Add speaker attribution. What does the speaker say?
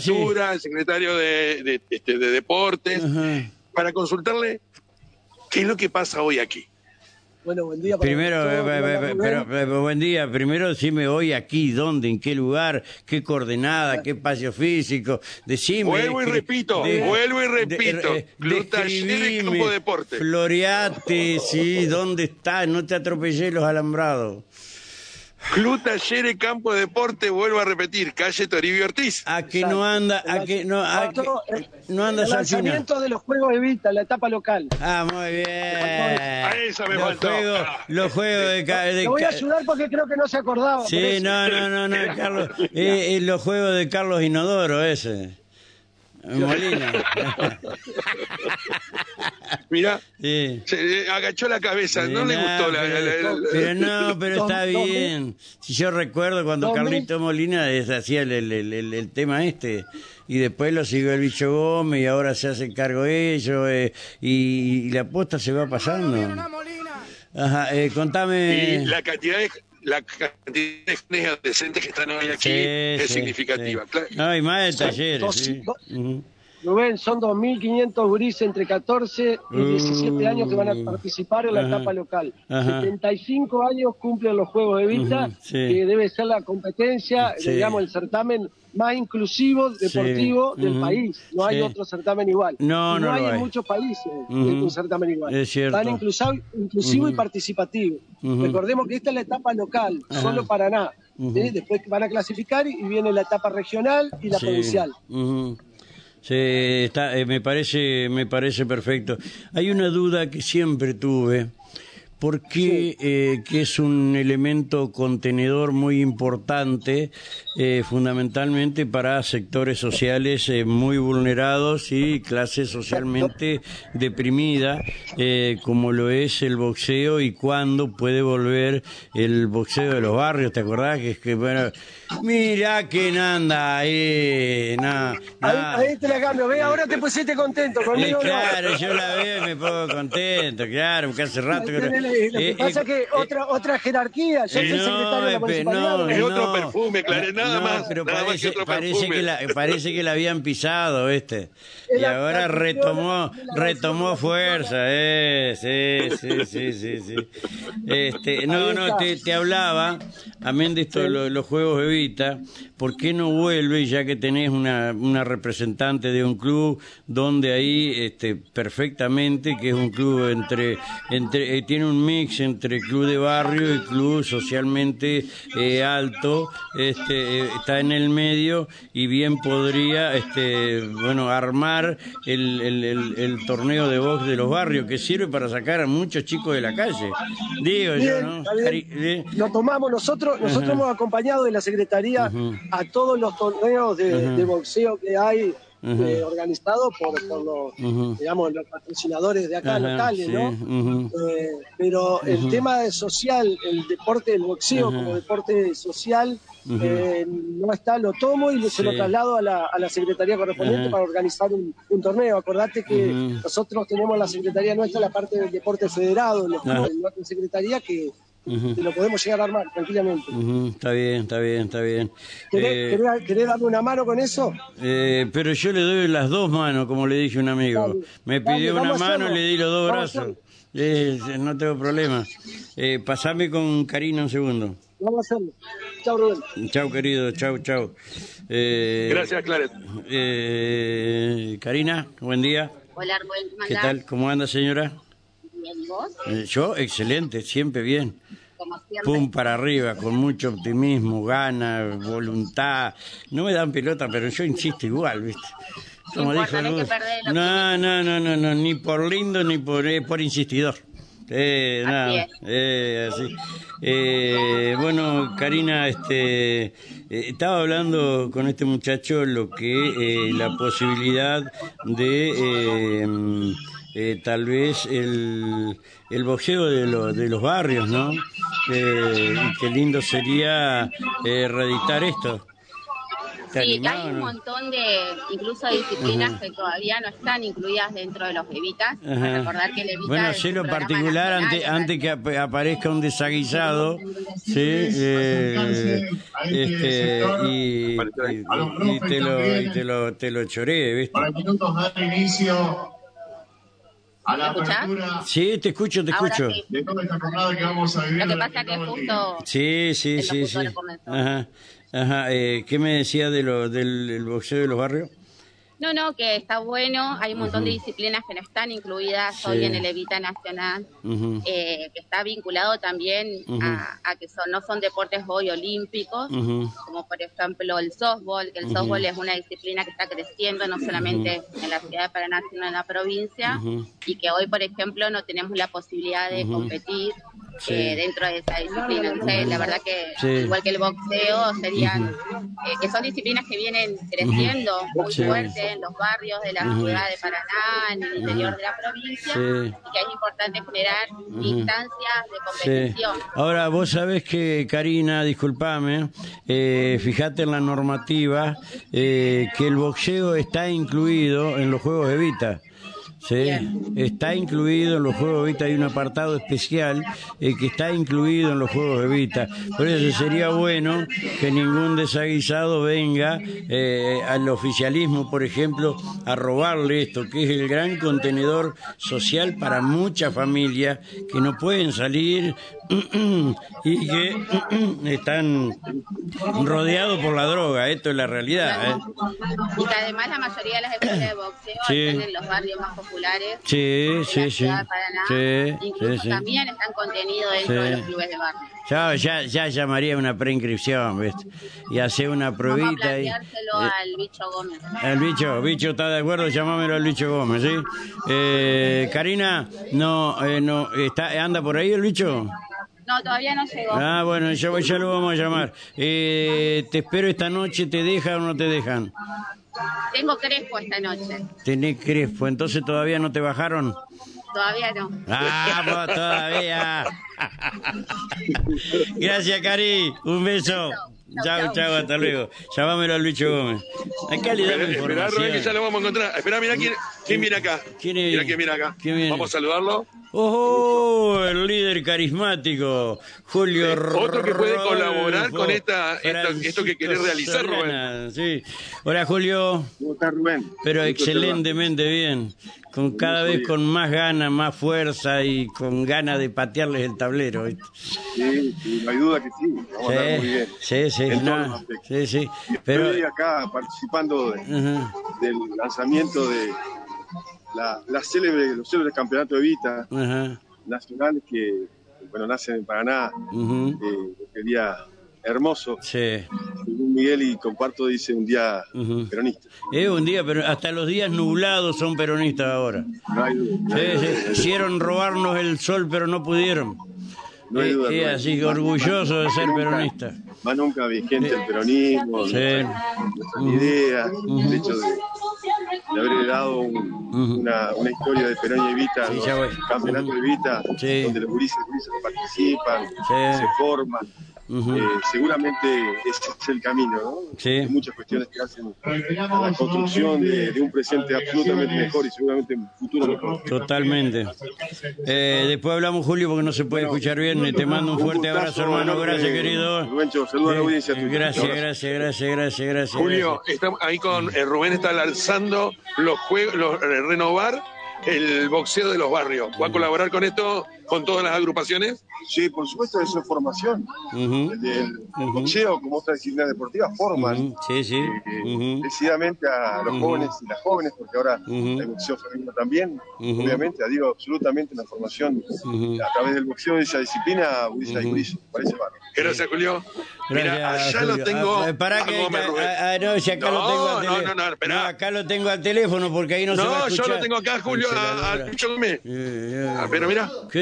Speaker 1: sí.
Speaker 2: Cultura, el secretario de, de, este, de Deportes,
Speaker 1: Ajá.
Speaker 2: para consultarle qué es lo que pasa hoy aquí.
Speaker 3: Bueno, buen día. para
Speaker 1: Primero, eh, eh, eh, pero, buen día. Primero decime hoy aquí, dónde, en qué lugar, qué coordenada, qué espacio físico. Decime.
Speaker 2: Vuelvo y repito, vuelvo y repito. Club Talleres
Speaker 1: describime,
Speaker 2: Campo Deporte.
Speaker 1: Floreate, sí, ¿dónde está? No te atropellé los alambrados.
Speaker 2: Club Talleres Campo Deporte, vuelvo a repetir, calle Toribio Ortiz.
Speaker 1: A que no anda, a que no, a que,
Speaker 3: el,
Speaker 1: no anda
Speaker 3: el lanzamiento de los Juegos Evita, la etapa local.
Speaker 1: Ah, muy bien.
Speaker 2: A esa me
Speaker 1: los
Speaker 2: faltó.
Speaker 1: juegos, los juegos de, de
Speaker 3: Te voy a ayudar porque creo que no se acordaba.
Speaker 1: Sí, no, no, no, no, Carlos. Eh, eh, los juegos de Carlos Inodoro, ese. Molina.
Speaker 2: Mirá,
Speaker 1: Sí.
Speaker 2: se agachó la cabeza, no le gustó la, la- la- la-
Speaker 1: Pero no, pero está bien. Si yo recuerdo cuando Carlito Molina es- hacía el, el, el- el- el tema este, y después lo siguió el bicho Gómez, y ahora se hace cargo ellos, eh, y, y la posta se va pasando. Ajá, eh, contame.
Speaker 2: y la cantidad de la cantidad de jóvenes adolescentes que están hoy aquí
Speaker 1: Sí,
Speaker 2: es
Speaker 1: sí,
Speaker 2: significativa.
Speaker 1: sí.
Speaker 2: Claro.
Speaker 1: No, y más de talleres,
Speaker 3: dos- dos-
Speaker 1: Ujú.
Speaker 3: Rubén, son 2.500 gurises entre 14 y 17 años que van a participar en la
Speaker 1: Ajá.
Speaker 3: etapa local.
Speaker 1: Ajá.
Speaker 3: 75 años cumplen los Juegos de Vista,
Speaker 1: sí.
Speaker 3: que debe ser la competencia,
Speaker 1: Sí.
Speaker 3: digamos, el certamen más inclusivo deportivo
Speaker 1: Sí.
Speaker 3: del país. No hay otro certamen igual.
Speaker 1: No,
Speaker 3: Y
Speaker 1: no
Speaker 3: hay en
Speaker 1: hay.
Speaker 3: muchos países un certamen igual.
Speaker 1: Es cierto.
Speaker 3: Tan inclusivo, inclusivo y participativo. Recordemos que esta es la etapa local, solo Paraná. ¿sí? Después van a clasificar y viene la etapa regional y la provincial.
Speaker 1: Sí, está, eh, me parece, me parece perfecto. Hay una duda que siempre tuve, porque eh, que es un elemento contenedor muy importante, eh, fundamentalmente para sectores sociales eh, muy vulnerados y clase socialmente deprimida, eh, como lo es el boxeo y cuándo puede volver el boxeo de los barrios. ¿Te acordás que es que bueno, mira quién anda ahí, no, no.
Speaker 3: Ahí, ahí te la cambio. Ve, ahora te pusiste contento
Speaker 1: Eh,
Speaker 3: conmigo. no.
Speaker 1: claro, yo la veo y me pongo contento, claro, porque hace rato que no-
Speaker 3: Lo que
Speaker 1: eh,
Speaker 3: pasa
Speaker 1: eh,
Speaker 3: es que
Speaker 1: eh,
Speaker 3: otra otra jerarquía. Yo soy
Speaker 1: no,
Speaker 3: secretario de la
Speaker 1: eh,
Speaker 3: municipalidad.
Speaker 1: no,
Speaker 2: Es
Speaker 3: ¿no?
Speaker 2: otro perfume, Clarence, nada más,
Speaker 1: pero
Speaker 2: nada más
Speaker 1: parece,
Speaker 2: que otro
Speaker 1: parece que la, parece que la habían pisado, ¿viste? Y
Speaker 3: la-
Speaker 1: ahora
Speaker 3: la
Speaker 1: retomó, retomó fuerza, eh, sí, sí, sí, sí, sí. Este, no, no, te, te hablaba, amén de esto, de lo- los juegos de Vita, ¿por qué no vuelve, ya que tenés una, una representante de un club donde ahí, este, perfectamente, que es un club entre, entre, eh, tiene un mix entre club de barrio y club socialmente eh, alto, este, eh, está en el medio y bien podría, este, bueno, armar el, el, el- el torneo de box de los barrios, que sirve para sacar a muchos chicos de la calle. Digo yo, ¿no?
Speaker 3: bien.
Speaker 1: Eh,
Speaker 3: Lo tomamos nosotros, nosotros hemos acompañado de la Secretaría a todos los torneos de, de boxeo que hay eh, organizados por, por los, digamos, los patrocinadores de acá locales,
Speaker 1: sí,
Speaker 3: ¿no? Eh, pero el tema social, el deporte del boxeo como deporte social, eh, no está, lo tomo y se lo
Speaker 1: Sí.
Speaker 3: traslado a la, a la Secretaría correspondiente para organizar un, un torneo. Acordate que nosotros tenemos la Secretaría nuestra, la parte del deporte federado, en la-
Speaker 1: Ajá.
Speaker 3: en nuestra Secretaría, que, Que lo podemos llegar a armar tranquilamente.
Speaker 1: Ujú, Está bien, está bien, está bien.
Speaker 3: ¿Querés,
Speaker 1: Eh,
Speaker 3: querés- querés darme una mano con eso?
Speaker 1: eh, pero yo le doy las dos manos, como le dije a un amigo.
Speaker 3: Dale,
Speaker 1: Me
Speaker 3: dale,
Speaker 1: pidió
Speaker 3: vamos
Speaker 1: una mano,
Speaker 3: hacerlo.
Speaker 1: le di los dos brazos. Eh, no tengo problema. Eh, pasame con Karina un segundo.
Speaker 3: Vamos a hacerlo. Chao, Rubén.
Speaker 1: Chau, querido, chau, chau. Eh,
Speaker 2: Gracias, Clarence.
Speaker 1: eh, Karina, buen día.
Speaker 4: Hola, Rubén, ¿cómo
Speaker 1: ¿Qué tal? ¿Cómo anda, señora?
Speaker 4: Bien, ¿y vos?
Speaker 1: Eh, yo, excelente, siempre bien.
Speaker 4: Como siempre.
Speaker 1: Pum para arriba, con mucho optimismo, gana, voluntad. No me dan pelota, pero yo insisto igual, ¿viste?
Speaker 4: No importa, no
Speaker 1: Luz. No, no, no, no, no, ni por lindo ni por, eh, por insistidor. Eh,
Speaker 4: Así
Speaker 1: nada,
Speaker 4: es.
Speaker 1: eh, así. Eh, bueno, Karina, este, eh, estaba hablando con este muchacho lo que eh, la posibilidad de eh, tal vez el, el boxeo de, lo- de los barrios, ¿no? Eh, y qué lindo sería eh, reeditar esto. ¿Te
Speaker 4: Sí, hay un
Speaker 1: no?
Speaker 4: montón de, incluso disciplinas que todavía no están incluidas dentro de los Evitas.
Speaker 1: Ajá.
Speaker 4: Recordar que el Evita
Speaker 1: Bueno,
Speaker 4: es
Speaker 1: sé
Speaker 4: un
Speaker 1: lo
Speaker 4: programa
Speaker 1: particular
Speaker 4: nacional
Speaker 1: antes, que ap- aparezca un desaguisado, ¿sí? Eh, este, y, y- y te lo, y te lo, te lo choré, ¿viste?
Speaker 5: Para minutos dar inicio a la apertura
Speaker 1: Sí, te escucho, te
Speaker 4: Ahora
Speaker 1: escucho.
Speaker 4: sí.
Speaker 5: de toda esta jornada que vamos a vivir.
Speaker 4: Lo que pasa que justo
Speaker 1: Sí, sí,
Speaker 4: El
Speaker 1: sí, sí. Ajá, ajá. Eh, ¿Qué me decía de lo, del el boxeo de los barrios?
Speaker 4: No, no, que está bueno. Hay un montón de disciplinas que no están incluidas
Speaker 1: Sí.
Speaker 4: hoy en el Evita Nacional, eh, que está vinculado también a, a que son, no son deportes hoy olímpicos, como por ejemplo el softball, que el softball es una disciplina que está creciendo no solamente en la ciudad de Paraná, sino en la provincia, y que hoy, por ejemplo, no tenemos la posibilidad de competir
Speaker 1: Sí.
Speaker 4: eh, dentro de esa disciplina. Entonces, la verdad que,
Speaker 1: Sí.
Speaker 4: igual que el boxeo, serían, eh, que son disciplinas que vienen creciendo muy
Speaker 1: Sí.
Speaker 4: fuerte en los barrios de la ciudad de Paraná, en el interior de la provincia,
Speaker 1: Sí.
Speaker 4: y que es importante generar instancias de
Speaker 1: Sí.
Speaker 4: competición.
Speaker 1: Ahora, vos sabés que, Karina, disculpame, eh, fíjate en la normativa eh, que el boxeo está incluido en los Juegos de Vita. Sí, está incluido en los Juegos de Vita, hay un apartado especial eh, que está incluido en los Juegos de Vita. Por eso sería bueno que ningún desaguisado venga eh, al oficialismo, por ejemplo, a robarle esto, que es el gran contenedor social para muchas familias que no pueden salir y que están rodeados por la droga. Esto es la realidad. ¿eh?
Speaker 4: Y que además la mayoría de las escuelas de boxeo
Speaker 1: Sí.
Speaker 4: están en los barrios más populares
Speaker 1: Sí, sí, sí. Sí,
Speaker 4: Incluso
Speaker 1: sí, sí.
Speaker 4: también están contenidos dentro
Speaker 1: Sí.
Speaker 4: de los clubes de barrio.
Speaker 1: Ya, ya, ya llamaría una preinscripción, ¿viste? Y hacer una
Speaker 4: Vamos a
Speaker 1: pruebita y... eh,
Speaker 4: al bicho Gómez.
Speaker 1: El bicho, bicho está de acuerdo, llamámelo al bicho Gómez, ¿sí? Eh, Karina, no, eh, no, está, anda por ahí el bicho.
Speaker 4: No, todavía no llegó.
Speaker 1: Ah, bueno, ya, ya lo vamos a llamar. Eh, te espero esta noche, ¿te dejan o no te dejan?
Speaker 4: Tengo Crespo esta noche.
Speaker 1: Tenés Crespo, entonces todavía no te bajaron.
Speaker 4: Todavía no.
Speaker 1: ¡Vamos todavía! Gracias, Cari. Un beso. Chao, chao, hasta luego. Llamámelo al Lucho Gómez. Acá le damos
Speaker 2: Esperá, Rubén, que ya
Speaker 1: información.
Speaker 2: lo vamos a encontrar. Esperá, mira quién, quién viene acá.
Speaker 1: ¿Quién es?
Speaker 2: Mira quién viene acá.
Speaker 1: ¿Quién viene?
Speaker 2: Vamos a saludarlo.
Speaker 1: ¡Oh! El líder carismático, Julio
Speaker 2: Otro que puede
Speaker 1: Rodolfo
Speaker 2: colaborar con esta- esta- esto que querés realizar, Rubén.
Speaker 1: Solana, Sí. Hola, Julio.
Speaker 6: ¿Cómo estás, Rubén?
Speaker 1: Pero excelentemente bien. Con cada vez con más ganas, más fuerza y con ganas de patearles el tablero.
Speaker 6: Sí, sí, no hay duda que sí. Vamos a andar muy bien.
Speaker 1: Sí, sí, no, sí, sí. Pero,
Speaker 6: Estoy acá participando de-
Speaker 1: Ajá,
Speaker 6: del lanzamiento de la, la célebre, los célebres campeonatos de Vita
Speaker 1: ajá,
Speaker 6: nacionales que, bueno, nacen en Paraná,
Speaker 1: ujú,
Speaker 6: eh, aquel día hermoso.
Speaker 1: sí.
Speaker 6: Según Miguel y comparto, dice un día peronista.
Speaker 1: Es un día, pero hasta los días nublados son peronistas ahora.
Speaker 6: No hay duda. no
Speaker 1: Sí,
Speaker 6: hay duda,
Speaker 1: sí. Quisieron robarnos el sol, pero no pudieron.
Speaker 6: No hay
Speaker 1: Eh,
Speaker 6: duda,
Speaker 1: eh, así que orgulloso de ser peronista.
Speaker 6: Más nunca vigente el peronismo,
Speaker 1: Sí.
Speaker 6: nuestra idea, el hecho de, de haber dado un- una, una historia de Perón y
Speaker 1: Sí, voy.
Speaker 6: campeonatos de Evita,
Speaker 1: Sí.
Speaker 6: donde los gurises, gurises participan, se forman. Eh, seguramente ese es el camino, ¿no?
Speaker 1: Sí.
Speaker 6: Hay muchas cuestiones que hacen a la construcción de, de un presente absolutamente mejor y seguramente un futuro mejor.
Speaker 1: Totalmente. Eh, después hablamos, Julio, porque no se puede escuchar bien. Te mando un fuerte
Speaker 6: gustazo
Speaker 1: abrazo, hermano. Gracias, querido.
Speaker 6: Rubencho, saluda a la
Speaker 1: Eh,
Speaker 6: audiencia.
Speaker 1: eh, Gracias, gracias, gracias, gracias, gracias.
Speaker 2: Julio, estamos ahí con eh, Rubén está lanzando los juegos, los, eh, renovar el boxeo de los barrios. ¿Va a colaborar con esto, con todas las agrupaciones?
Speaker 6: Sí, por supuesto, eso es formación.
Speaker 1: Ujú,
Speaker 6: El
Speaker 1: Ujú.
Speaker 6: boxeo, como otras disciplinas deportivas, forman
Speaker 1: Sí, sí.
Speaker 6: eh,
Speaker 1: ujú,
Speaker 6: decididamente a los jóvenes y las jóvenes, porque ahora hay boxeo femenino también. Obviamente, adhiero absolutamente una formación a través del boxeo de esa disciplina, gurisa y. Parece bárbaro.
Speaker 2: Gracias, Julio. Mira,
Speaker 1: Gracias,
Speaker 2: allá
Speaker 1: Julio.
Speaker 2: lo tengo.
Speaker 1: Ah, pará
Speaker 2: a
Speaker 1: que, ah, ah, no, si acá lo
Speaker 2: No,
Speaker 1: tengo al
Speaker 2: no,
Speaker 1: teléfono.
Speaker 2: no, no, esperá.
Speaker 1: acá lo tengo al teléfono porque ahí no, se va a
Speaker 2: No, yo
Speaker 1: escuchar.
Speaker 2: lo tengo acá, Julio, a- al
Speaker 1: Eh,
Speaker 2: bicho Gómez.
Speaker 1: eh,
Speaker 2: Ah, Pero mira,
Speaker 1: ¿Qué